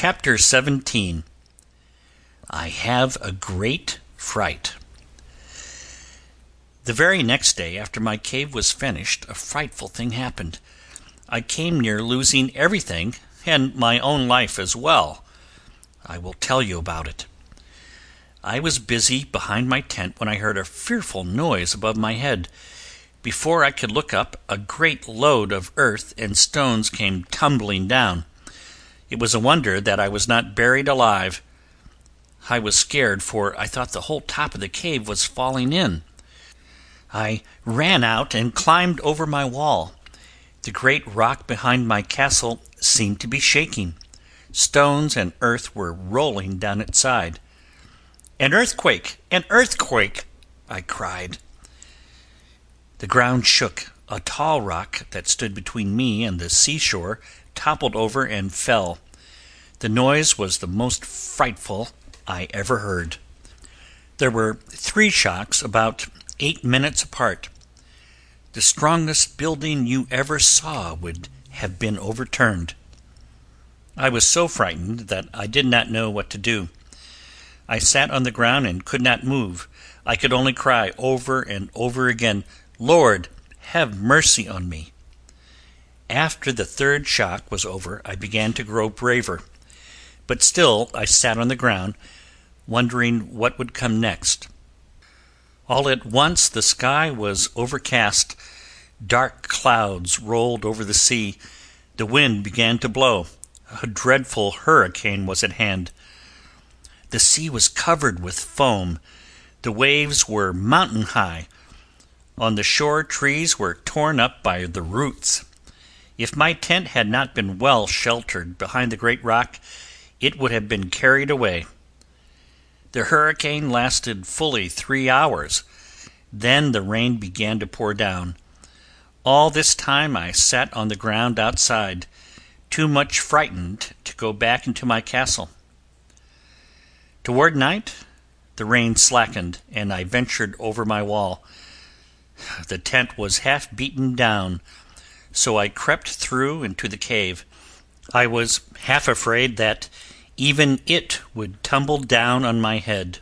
CHAPTER XVII I HAVE A GREAT FRIGHT The very next day after my cave was finished a frightful thing happened. I came near losing everything and my own life as well. I will tell you about it. I was busy behind my tent when I heard a fearful noise above my head. Before I could look up a great load of earth and stones came tumbling down. It was a wonder that I was not buried alive. I was scared, for I thought the whole top of the cave was falling in. I ran out and climbed over my wall. The great rock behind my castle seemed to be shaking. Stones and earth were rolling down its side. "An earthquake! An earthquake!" I cried. The ground shook. A tall rock that stood between me and the seashore toppled over and fell. The noise was the most frightful I ever heard. There were three shocks about eight minutes apart. The strongest building you ever saw would have been overturned. I was so frightened that I did not know what to do. I sat on the ground and could not move. I could only cry over and over again, "Lord, have mercy on me!" After the third shock was over I began to grow braver, but still I sat on the ground, wondering what would come next. All at once the sky was overcast, dark clouds rolled over the sea, the wind began to blow, a dreadful hurricane was at hand. The sea was covered with foam, the waves were mountain high, on the shore trees were torn up by the roots. If my tent had not been well sheltered behind the great rock, it would have been carried away. The hurricane lasted fully three hours. Then the rain began to pour down. All this time I sat on the ground outside, too much frightened to go back into my castle. Toward night the rain slackened, and I ventured over my wall. The tent was half beaten down so I crept through into the cave. I was half afraid that even it would tumble down on my head.